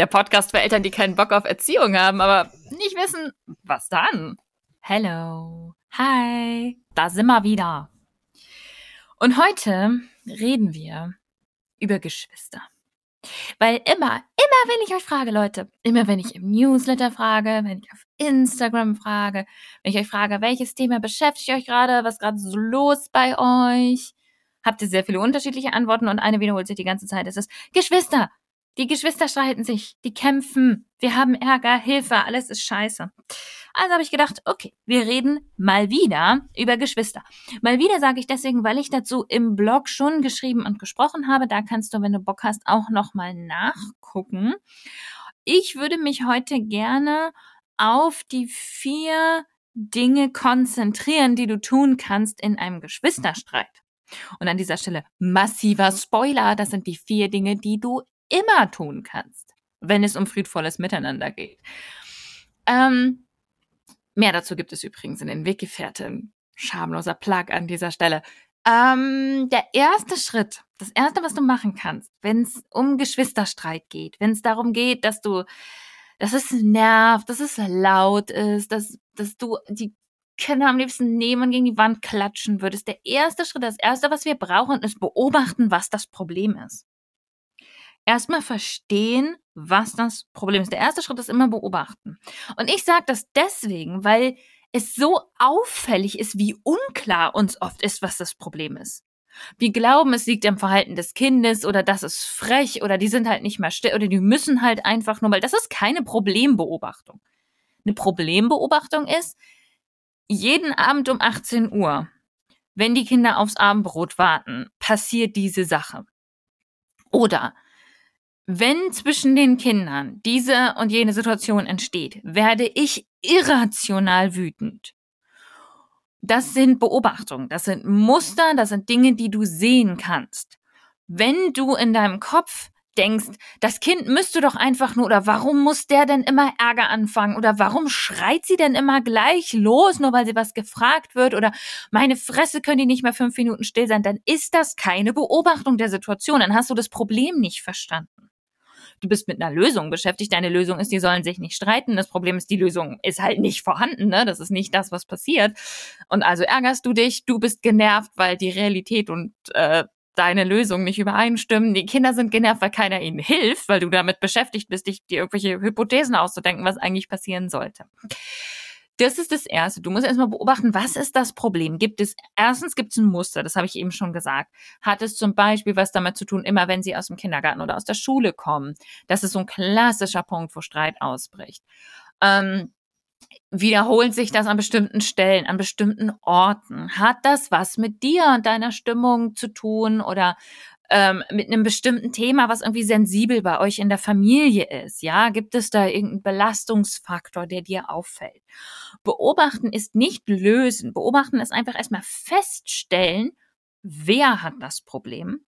der Podcast für Eltern, die keinen Bock auf Erziehung haben, aber nicht wissen, was dann. Hello. Hi. Da sind wir wieder. Und heute reden wir über Geschwister. Weil immer, immer wenn ich euch frage, Leute, immer wenn ich im Newsletter frage, wenn ich auf Instagram frage, wenn ich euch frage, welches Thema beschäftigt euch gerade, was gerade so los bei euch, habt ihr sehr viele unterschiedliche Antworten und eine wiederholt sich die ganze Zeit. Es ist Geschwister, die Geschwister streiten sich, die kämpfen, wir haben Ärger, Hilfe, alles ist scheiße. Also habe ich gedacht, okay, wir reden mal wieder über Geschwister. Mal wieder sage ich deswegen, weil ich dazu im Blog schon geschrieben und gesprochen habe. Da kannst du, wenn du Bock hast, auch nochmal nachgucken. Ich würde mich heute gerne auf die vier Dinge konzentrieren, die du tun kannst in einem Geschwisterstreit. Und an dieser Stelle massiver Spoiler, das sind die vier Dinge, die du immer tun kannst, wenn es um friedvolles Miteinander geht. Ähm, mehr dazu gibt es übrigens in den Weggefährten. Schamloser Plug an dieser Stelle. Ähm, der erste Schritt, das erste, was du machen kannst, wenn es um Geschwisterstreit geht, wenn es darum geht, dass du, dass es nervt, dass es laut ist, dass, dass du die Kinder am liebsten nehmen und gegen die Wand klatschen würdest. Der erste Schritt, das erste, was wir brauchen, ist beobachten, was das Problem ist erstmal verstehen, was das Problem ist. Der erste Schritt ist immer beobachten. Und ich sage das deswegen, weil es so auffällig ist, wie unklar uns oft ist, was das Problem ist. Wir glauben, es liegt am Verhalten des Kindes oder das ist frech oder die sind halt nicht mehr still oder die müssen halt einfach nur, weil das ist keine Problembeobachtung. Eine Problembeobachtung ist, jeden Abend um 18 Uhr, wenn die Kinder aufs Abendbrot warten, passiert diese Sache. Oder wenn zwischen den Kindern diese und jene Situation entsteht, werde ich irrational wütend. Das sind Beobachtungen, das sind Muster, das sind Dinge, die du sehen kannst. Wenn du in deinem Kopf denkst, das Kind müsste doch einfach nur, oder warum muss der denn immer Ärger anfangen, oder warum schreit sie denn immer gleich los, nur weil sie was gefragt wird, oder meine Fresse können die nicht mehr fünf Minuten still sein, dann ist das keine Beobachtung der Situation, dann hast du das Problem nicht verstanden du bist mit einer Lösung beschäftigt. Deine Lösung ist, die sollen sich nicht streiten. Das Problem ist, die Lösung ist halt nicht vorhanden. Ne? Das ist nicht das, was passiert. Und also ärgerst du dich, du bist genervt, weil die Realität und äh, deine Lösung nicht übereinstimmen. Die Kinder sind genervt, weil keiner ihnen hilft, weil du damit beschäftigt bist, dich dir irgendwelche Hypothesen auszudenken, was eigentlich passieren sollte. Das ist das Erste. Du musst erstmal beobachten, was ist das Problem? Gibt es, erstens gibt es ein Muster, das habe ich eben schon gesagt. Hat es zum Beispiel was damit zu tun, immer wenn sie aus dem Kindergarten oder aus der Schule kommen? Das ist so ein klassischer Punkt, wo Streit ausbricht. Ähm, wiederholt sich das an bestimmten Stellen, an bestimmten Orten? Hat das was mit dir und deiner Stimmung zu tun oder ähm, mit einem bestimmten Thema, was irgendwie sensibel bei euch in der Familie ist. Ja, gibt es da irgendeinen Belastungsfaktor, der dir auffällt? Beobachten ist nicht lösen. Beobachten ist einfach erstmal feststellen, wer hat das Problem,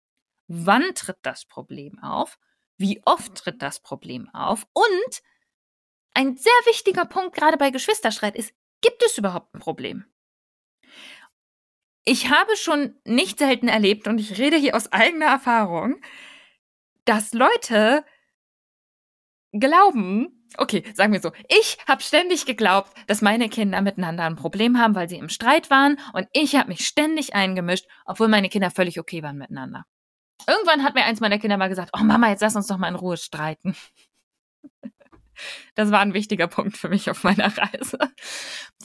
wann tritt das Problem auf, wie oft tritt das Problem auf und ein sehr wichtiger Punkt gerade bei Geschwisterstreit ist, gibt es überhaupt ein Problem? Ich habe schon nicht selten erlebt, und ich rede hier aus eigener Erfahrung, dass Leute glauben, okay, sagen wir so, ich habe ständig geglaubt, dass meine Kinder miteinander ein Problem haben, weil sie im Streit waren, und ich habe mich ständig eingemischt, obwohl meine Kinder völlig okay waren miteinander. Irgendwann hat mir eins meiner Kinder mal gesagt, oh Mama, jetzt lass uns doch mal in Ruhe streiten. Das war ein wichtiger Punkt für mich auf meiner Reise.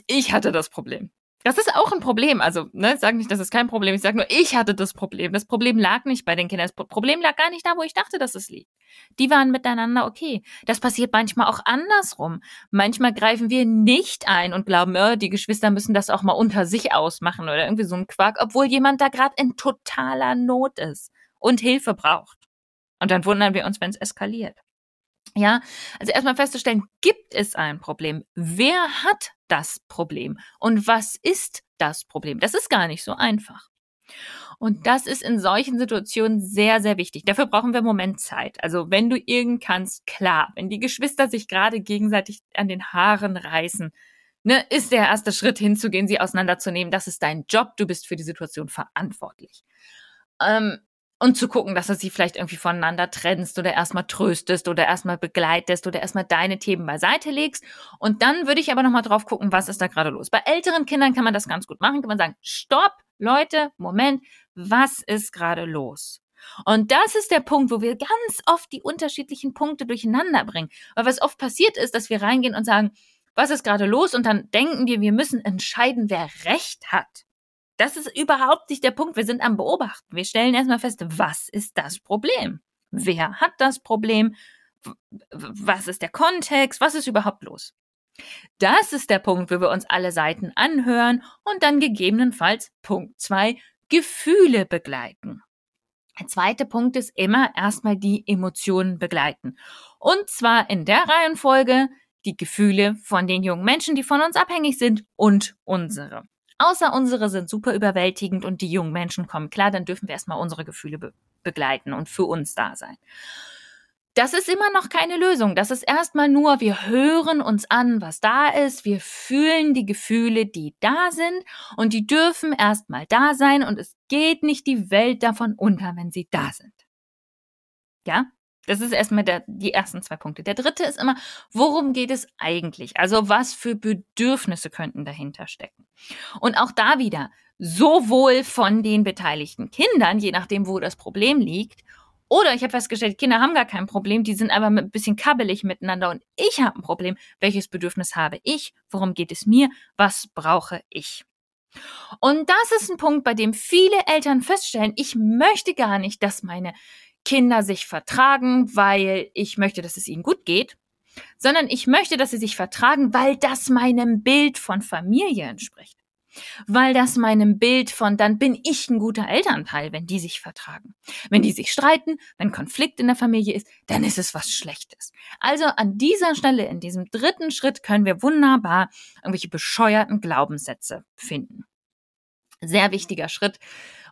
Ich hatte das Problem. Das ist auch ein Problem. Also, ne, ich sage nicht, das ist kein Problem. Ich sage nur, ich hatte das Problem. Das Problem lag nicht bei den Kindern. Das Problem lag gar nicht da, wo ich dachte, dass es liegt. Die waren miteinander okay. Das passiert manchmal auch andersrum. Manchmal greifen wir nicht ein und glauben, oh, die Geschwister müssen das auch mal unter sich ausmachen oder irgendwie so ein Quark, obwohl jemand da gerade in totaler Not ist und Hilfe braucht. Und dann wundern wir uns, wenn es eskaliert. Ja, also erstmal festzustellen, gibt es ein Problem? Wer hat das Problem? Und was ist das Problem? Das ist gar nicht so einfach. Und das ist in solchen Situationen sehr, sehr wichtig. Dafür brauchen wir Moment Zeit. Also wenn du irgend kannst, klar, wenn die Geschwister sich gerade gegenseitig an den Haaren reißen, ne, ist der erste Schritt hinzugehen, sie auseinanderzunehmen. Das ist dein Job. Du bist für die Situation verantwortlich. Ähm, und zu gucken, dass du sie vielleicht irgendwie voneinander trennst oder erstmal tröstest oder erstmal begleitest oder erstmal deine Themen beiseite legst. Und dann würde ich aber nochmal drauf gucken, was ist da gerade los. Bei älteren Kindern kann man das ganz gut machen, kann man sagen, stopp, Leute, Moment, was ist gerade los? Und das ist der Punkt, wo wir ganz oft die unterschiedlichen Punkte durcheinander bringen. Weil was oft passiert ist, dass wir reingehen und sagen, was ist gerade los? Und dann denken wir, wir müssen entscheiden, wer Recht hat. Das ist überhaupt nicht der Punkt. Wir sind am Beobachten. Wir stellen erstmal fest, was ist das Problem? Wer hat das Problem? Was ist der Kontext? Was ist überhaupt los? Das ist der Punkt, wo wir uns alle Seiten anhören und dann gegebenenfalls Punkt zwei Gefühle begleiten. Der zweite Punkt ist immer erstmal die Emotionen begleiten. Und zwar in der Reihenfolge die Gefühle von den jungen Menschen, die von uns abhängig sind und unsere. Außer unsere sind super überwältigend und die jungen Menschen kommen klar, dann dürfen wir erstmal unsere Gefühle be begleiten und für uns da sein. Das ist immer noch keine Lösung. Das ist erstmal nur, wir hören uns an, was da ist. Wir fühlen die Gefühle, die da sind. Und die dürfen erstmal da sein. Und es geht nicht die Welt davon unter, wenn sie da sind. Ja? Das ist erstmal der, die ersten zwei Punkte. Der dritte ist immer, worum geht es eigentlich? Also was für Bedürfnisse könnten dahinter stecken? Und auch da wieder, sowohl von den beteiligten Kindern, je nachdem, wo das Problem liegt, oder ich habe festgestellt, Kinder haben gar kein Problem, die sind aber ein bisschen kabbelig miteinander und ich habe ein Problem. Welches Bedürfnis habe ich? Worum geht es mir? Was brauche ich? Und das ist ein Punkt, bei dem viele Eltern feststellen, ich möchte gar nicht, dass meine Kinder sich vertragen, weil ich möchte, dass es ihnen gut geht, sondern ich möchte, dass sie sich vertragen, weil das meinem Bild von Familie entspricht. Weil das meinem Bild von, dann bin ich ein guter Elternteil, wenn die sich vertragen. Wenn die sich streiten, wenn Konflikt in der Familie ist, dann ist es was Schlechtes. Also an dieser Stelle, in diesem dritten Schritt, können wir wunderbar irgendwelche bescheuerten Glaubenssätze finden. Sehr wichtiger Schritt.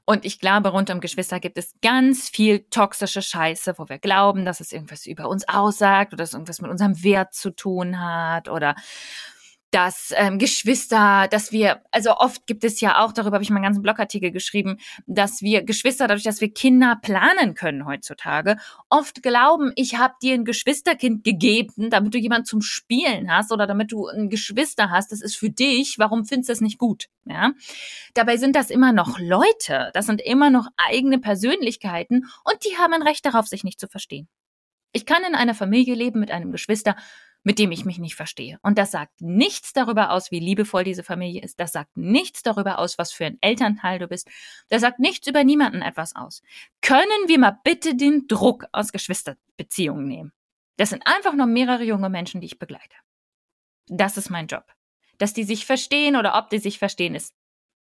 Und ich glaube, rund um Geschwister gibt es ganz viel toxische Scheiße, wo wir glauben, dass es irgendwas über uns aussagt oder dass es irgendwas mit unserem Wert zu tun hat oder dass ähm, Geschwister, dass wir, also oft gibt es ja auch, darüber habe ich mal einen ganzen Blogartikel geschrieben, dass wir Geschwister, dadurch, dass wir Kinder planen können heutzutage, oft glauben, ich habe dir ein Geschwisterkind gegeben, damit du jemand zum Spielen hast oder damit du ein Geschwister hast, das ist für dich, warum findest du das nicht gut? Ja? Dabei sind das immer noch Leute, das sind immer noch eigene Persönlichkeiten und die haben ein Recht darauf, sich nicht zu verstehen. Ich kann in einer Familie leben mit einem Geschwister, mit dem ich mich nicht verstehe. Und das sagt nichts darüber aus, wie liebevoll diese Familie ist. Das sagt nichts darüber aus, was für ein Elternteil du bist. Das sagt nichts über niemanden etwas aus. Können wir mal bitte den Druck aus Geschwisterbeziehungen nehmen? Das sind einfach nur mehrere junge Menschen, die ich begleite. Das ist mein Job. Dass die sich verstehen oder ob die sich verstehen, ist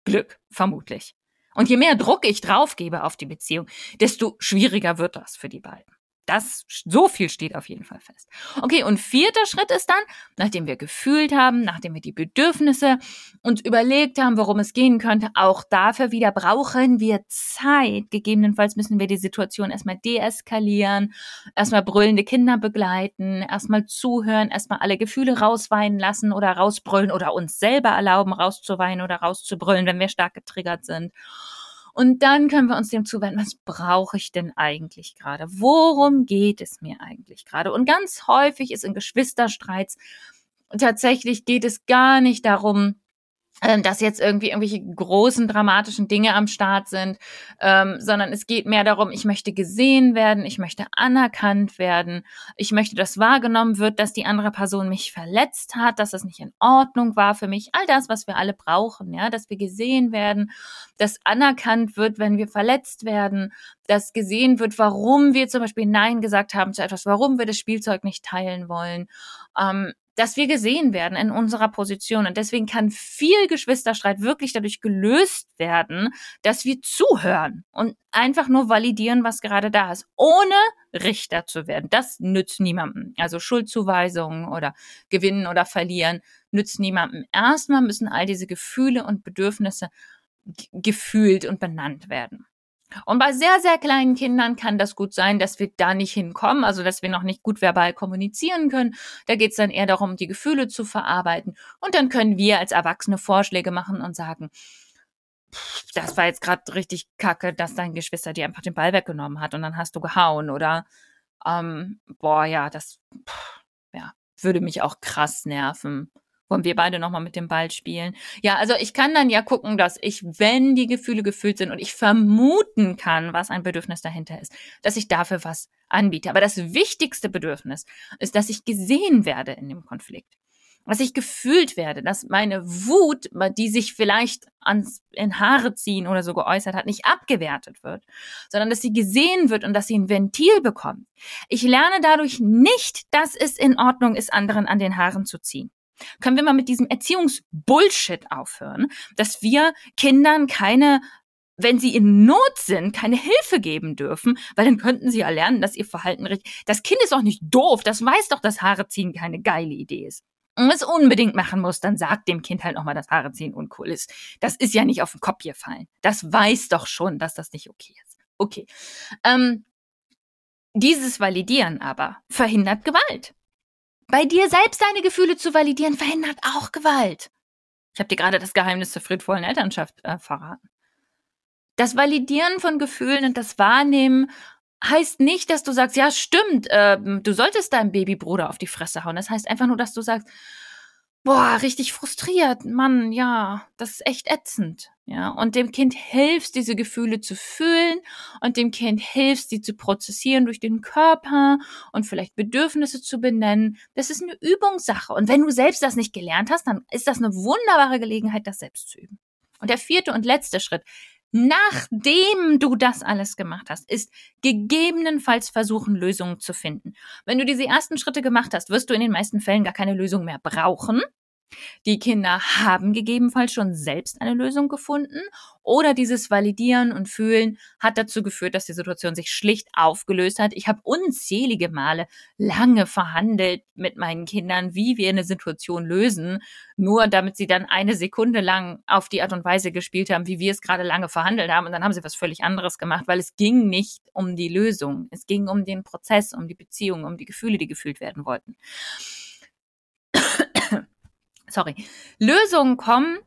Glück, vermutlich. Und je mehr Druck ich draufgebe auf die Beziehung, desto schwieriger wird das für die beiden. Das, so viel steht auf jeden Fall fest. Okay, und vierter Schritt ist dann, nachdem wir gefühlt haben, nachdem wir die Bedürfnisse uns überlegt haben, worum es gehen könnte, auch dafür wieder brauchen wir Zeit. Gegebenenfalls müssen wir die Situation erstmal deeskalieren, erstmal brüllende Kinder begleiten, erstmal zuhören, erstmal alle Gefühle rausweinen lassen oder rausbrüllen oder uns selber erlauben, rauszuweinen oder rauszubrüllen, wenn wir stark getriggert sind. Und dann können wir uns dem zuwenden, was brauche ich denn eigentlich gerade? Worum geht es mir eigentlich gerade? Und ganz häufig ist in Geschwisterstreits tatsächlich geht es gar nicht darum, dass jetzt irgendwie irgendwelche großen dramatischen Dinge am Start sind, ähm, sondern es geht mehr darum, ich möchte gesehen werden, ich möchte anerkannt werden, ich möchte, dass wahrgenommen wird, dass die andere Person mich verletzt hat, dass es nicht in Ordnung war für mich, all das, was wir alle brauchen, ja, dass wir gesehen werden, dass anerkannt wird, wenn wir verletzt werden, dass gesehen wird, warum wir zum Beispiel Nein gesagt haben zu etwas, warum wir das Spielzeug nicht teilen wollen. Ähm, dass wir gesehen werden in unserer Position. Und deswegen kann viel Geschwisterstreit wirklich dadurch gelöst werden, dass wir zuhören und einfach nur validieren, was gerade da ist, ohne Richter zu werden. Das nützt niemandem. Also Schuldzuweisungen oder Gewinnen oder Verlieren nützt niemandem. Erstmal müssen all diese Gefühle und Bedürfnisse gefühlt und benannt werden. Und bei sehr, sehr kleinen Kindern kann das gut sein, dass wir da nicht hinkommen, also dass wir noch nicht gut verbal kommunizieren können. Da geht es dann eher darum, die Gefühle zu verarbeiten. Und dann können wir als Erwachsene Vorschläge machen und sagen, das war jetzt gerade richtig kacke, dass dein Geschwister dir einfach den Ball weggenommen hat und dann hast du gehauen oder ähm, boah, ja, das pff, ja, würde mich auch krass nerven wollen wir beide nochmal mit dem Ball spielen? Ja, also ich kann dann ja gucken, dass ich, wenn die Gefühle gefühlt sind und ich vermuten kann, was ein Bedürfnis dahinter ist, dass ich dafür was anbiete. Aber das wichtigste Bedürfnis ist, dass ich gesehen werde in dem Konflikt. Dass ich gefühlt werde, dass meine Wut, die sich vielleicht ans, in Haare ziehen oder so geäußert hat, nicht abgewertet wird, sondern dass sie gesehen wird und dass sie ein Ventil bekommt. Ich lerne dadurch nicht, dass es in Ordnung ist, anderen an den Haaren zu ziehen. Können wir mal mit diesem Erziehungsbullshit aufhören, dass wir Kindern keine wenn sie in Not sind, keine Hilfe geben dürfen, weil dann könnten sie ja lernen, dass ihr Verhalten richtig. Das Kind ist auch nicht doof, das weiß doch, dass Haare ziehen keine geile Idee ist. Und es unbedingt machen muss, dann sagt dem Kind halt nochmal, dass Haare ziehen uncool ist. Das ist ja nicht auf den Kopf gefallen. Das weiß doch schon, dass das nicht okay ist. Okay. Ähm, dieses Validieren aber verhindert Gewalt. Bei dir selbst deine Gefühle zu validieren, verhindert auch Gewalt. Ich habe dir gerade das Geheimnis zur friedvollen Elternschaft äh, verraten. Das Validieren von Gefühlen und das Wahrnehmen heißt nicht, dass du sagst, ja, stimmt, äh, du solltest deinem Babybruder auf die Fresse hauen. Das heißt einfach nur, dass du sagst, boah, richtig frustriert, Mann, ja, das ist echt ätzend. Ja, und dem Kind hilfst, diese Gefühle zu fühlen und dem Kind hilfst, sie zu prozessieren durch den Körper und vielleicht Bedürfnisse zu benennen. Das ist eine Übungssache. Und wenn du selbst das nicht gelernt hast, dann ist das eine wunderbare Gelegenheit, das selbst zu üben. Und der vierte und letzte Schritt, nachdem du das alles gemacht hast, ist gegebenenfalls versuchen, Lösungen zu finden. Wenn du diese ersten Schritte gemacht hast, wirst du in den meisten Fällen gar keine Lösung mehr brauchen, die Kinder haben gegebenenfalls schon selbst eine Lösung gefunden oder dieses Validieren und Fühlen hat dazu geführt, dass die Situation sich schlicht aufgelöst hat. Ich habe unzählige Male lange verhandelt mit meinen Kindern, wie wir eine Situation lösen, nur damit sie dann eine Sekunde lang auf die Art und Weise gespielt haben, wie wir es gerade lange verhandelt haben. Und dann haben sie was völlig anderes gemacht, weil es ging nicht um die Lösung, es ging um den Prozess, um die Beziehung, um die Gefühle, die gefühlt werden wollten sorry, Lösungen kommen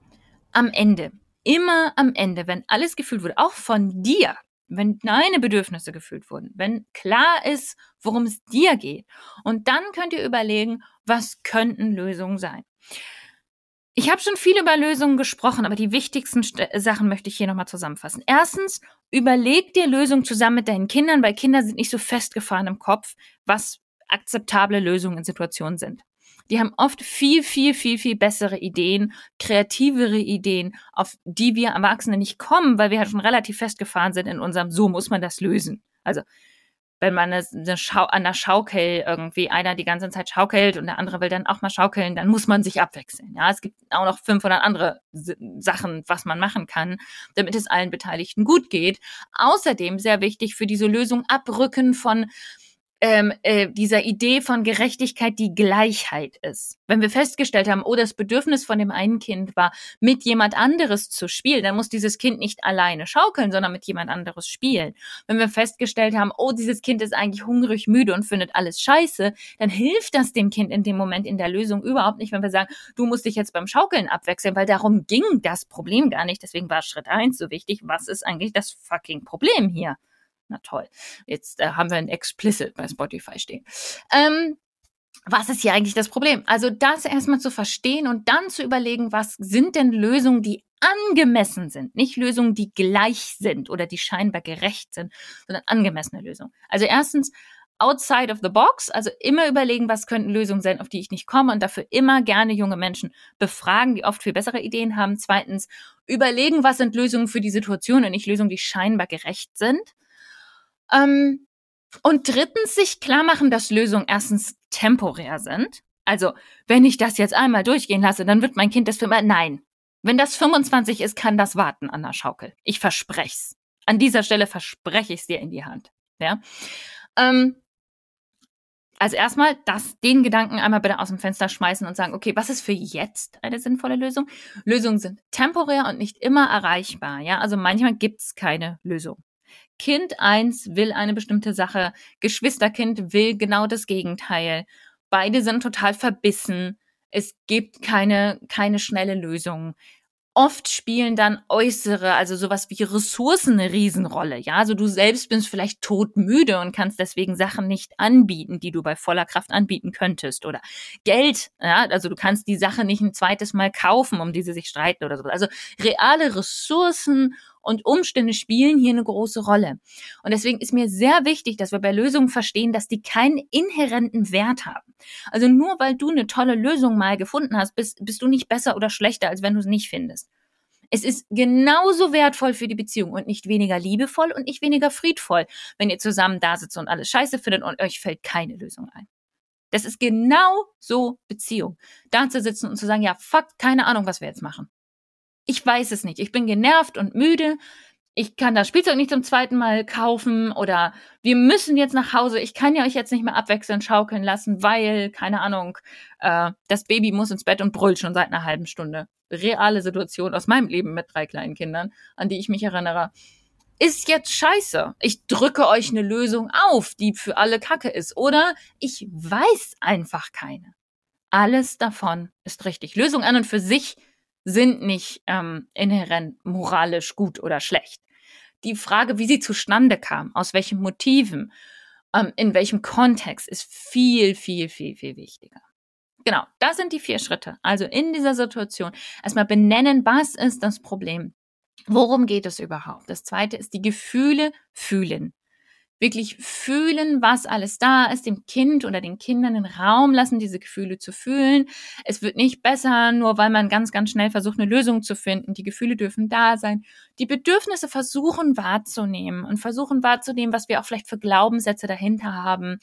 am Ende. Immer am Ende, wenn alles gefühlt wurde, auch von dir, wenn deine Bedürfnisse gefühlt wurden, wenn klar ist, worum es dir geht. Und dann könnt ihr überlegen, was könnten Lösungen sein. Ich habe schon viel über Lösungen gesprochen, aber die wichtigsten St Sachen möchte ich hier nochmal zusammenfassen. Erstens, überleg dir Lösungen zusammen mit deinen Kindern, weil Kinder sind nicht so festgefahren im Kopf, was akzeptable Lösungen in Situationen sind. Die haben oft viel, viel, viel, viel bessere Ideen, kreativere Ideen, auf die wir Erwachsene nicht kommen, weil wir halt schon relativ festgefahren sind in unserem, so muss man das lösen. Also wenn man eine, eine Schau an der Schaukel irgendwie einer die ganze Zeit schaukelt und der andere will dann auch mal schaukeln, dann muss man sich abwechseln. Ja, es gibt auch noch 500 andere Sachen, was man machen kann, damit es allen Beteiligten gut geht. Außerdem sehr wichtig für diese Lösung abrücken von ähm, äh, dieser Idee von Gerechtigkeit die Gleichheit ist. Wenn wir festgestellt haben, oh, das Bedürfnis von dem einen Kind war, mit jemand anderes zu spielen, dann muss dieses Kind nicht alleine schaukeln, sondern mit jemand anderes spielen. Wenn wir festgestellt haben, oh, dieses Kind ist eigentlich hungrig, müde und findet alles scheiße, dann hilft das dem Kind in dem Moment in der Lösung überhaupt nicht, wenn wir sagen, du musst dich jetzt beim Schaukeln abwechseln, weil darum ging das Problem gar nicht. Deswegen war Schritt eins so wichtig. Was ist eigentlich das fucking Problem hier? Na toll. Jetzt äh, haben wir ein Explicit bei Spotify stehen. Ähm, was ist hier eigentlich das Problem? Also das erstmal zu verstehen und dann zu überlegen, was sind denn Lösungen, die angemessen sind, nicht Lösungen, die gleich sind oder die scheinbar gerecht sind, sondern angemessene Lösungen. Also erstens outside of the box, also immer überlegen, was könnten Lösungen sein, auf die ich nicht komme und dafür immer gerne junge Menschen befragen, die oft viel bessere Ideen haben. Zweitens überlegen, was sind Lösungen für die Situation und nicht Lösungen, die scheinbar gerecht sind. Ähm, und drittens sich klar machen, dass Lösungen erstens temporär sind. Also, wenn ich das jetzt einmal durchgehen lasse, dann wird mein Kind das für immer. Nein. Wenn das 25 ist, kann das warten an der Schaukel. Ich versprech's. An dieser Stelle verspreche ich es dir in die Hand. Ja. Ähm, also erstmal das, den Gedanken einmal bitte aus dem Fenster schmeißen und sagen, okay, was ist für jetzt eine sinnvolle Lösung? Lösungen sind temporär und nicht immer erreichbar. Ja, also manchmal gibt's keine Lösung. Kind eins will eine bestimmte Sache, Geschwisterkind will genau das Gegenteil. Beide sind total verbissen. Es gibt keine, keine schnelle Lösung. Oft spielen dann äußere, also sowas wie Ressourcen eine Riesenrolle. Ja, also du selbst bist vielleicht todmüde und kannst deswegen Sachen nicht anbieten, die du bei voller Kraft anbieten könntest. Oder Geld, ja, also du kannst die Sache nicht ein zweites Mal kaufen, um die sie sich streiten oder so. Also reale Ressourcen und Umstände spielen hier eine große Rolle. Und deswegen ist mir sehr wichtig, dass wir bei Lösungen verstehen, dass die keinen inhärenten Wert haben. Also nur weil du eine tolle Lösung mal gefunden hast, bist, bist du nicht besser oder schlechter, als wenn du es nicht findest. Es ist genauso wertvoll für die Beziehung und nicht weniger liebevoll und nicht weniger friedvoll, wenn ihr zusammen da sitzt und alles scheiße findet und euch fällt keine Lösung ein. Das ist genau so Beziehung. Da zu sitzen und zu sagen, ja, fuck, keine Ahnung, was wir jetzt machen. Ich weiß es nicht. Ich bin genervt und müde. Ich kann das Spielzeug nicht zum zweiten Mal kaufen oder wir müssen jetzt nach Hause. Ich kann ja euch jetzt nicht mehr abwechselnd schaukeln lassen, weil, keine Ahnung, äh, das Baby muss ins Bett und brüllt schon seit einer halben Stunde. Reale Situation aus meinem Leben mit drei kleinen Kindern, an die ich mich erinnere. Ist jetzt scheiße. Ich drücke euch eine Lösung auf, die für alle Kacke ist. Oder ich weiß einfach keine. Alles davon ist richtig. Lösung an und für sich sind nicht ähm, inhärent moralisch gut oder schlecht. Die Frage, wie sie zustande kam, aus welchen Motiven, ähm, in welchem Kontext, ist viel, viel, viel, viel wichtiger. Genau, das sind die vier Schritte. Also in dieser Situation erstmal benennen, was ist das Problem? Worum geht es überhaupt? Das zweite ist die Gefühle fühlen wirklich fühlen, was alles da ist, dem Kind oder den Kindern den Raum lassen, diese Gefühle zu fühlen. Es wird nicht besser, nur weil man ganz, ganz schnell versucht, eine Lösung zu finden. Die Gefühle dürfen da sein. Die Bedürfnisse versuchen wahrzunehmen und versuchen wahrzunehmen, was wir auch vielleicht für Glaubenssätze dahinter haben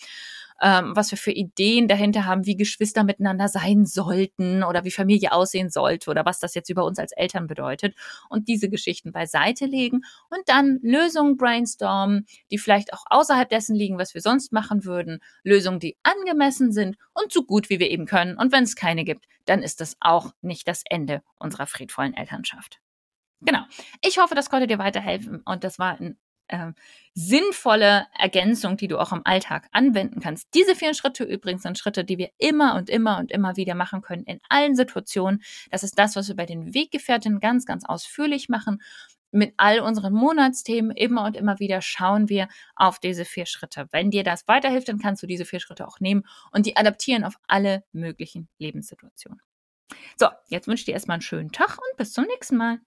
ähm, was wir für Ideen dahinter haben, wie Geschwister miteinander sein sollten oder wie Familie aussehen sollte oder was das jetzt über uns als Eltern bedeutet und diese Geschichten beiseite legen und dann Lösungen brainstormen, die vielleicht auch außerhalb dessen liegen, was wir sonst machen würden, Lösungen, die angemessen sind und so gut wie wir eben können und wenn es keine gibt, dann ist das auch nicht das Ende unserer friedvollen Elternschaft. Genau. Ich hoffe, das konnte dir weiterhelfen und das war ein äh, sinnvolle Ergänzung, die du auch im Alltag anwenden kannst. Diese vier Schritte übrigens sind Schritte, die wir immer und immer und immer wieder machen können in allen Situationen. Das ist das, was wir bei den Weggefährtinnen ganz, ganz ausführlich machen. Mit all unseren Monatsthemen immer und immer wieder schauen wir auf diese vier Schritte. Wenn dir das weiterhilft, dann kannst du diese vier Schritte auch nehmen und die adaptieren auf alle möglichen Lebenssituationen. So, jetzt wünsche ich dir erstmal einen schönen Tag und bis zum nächsten Mal.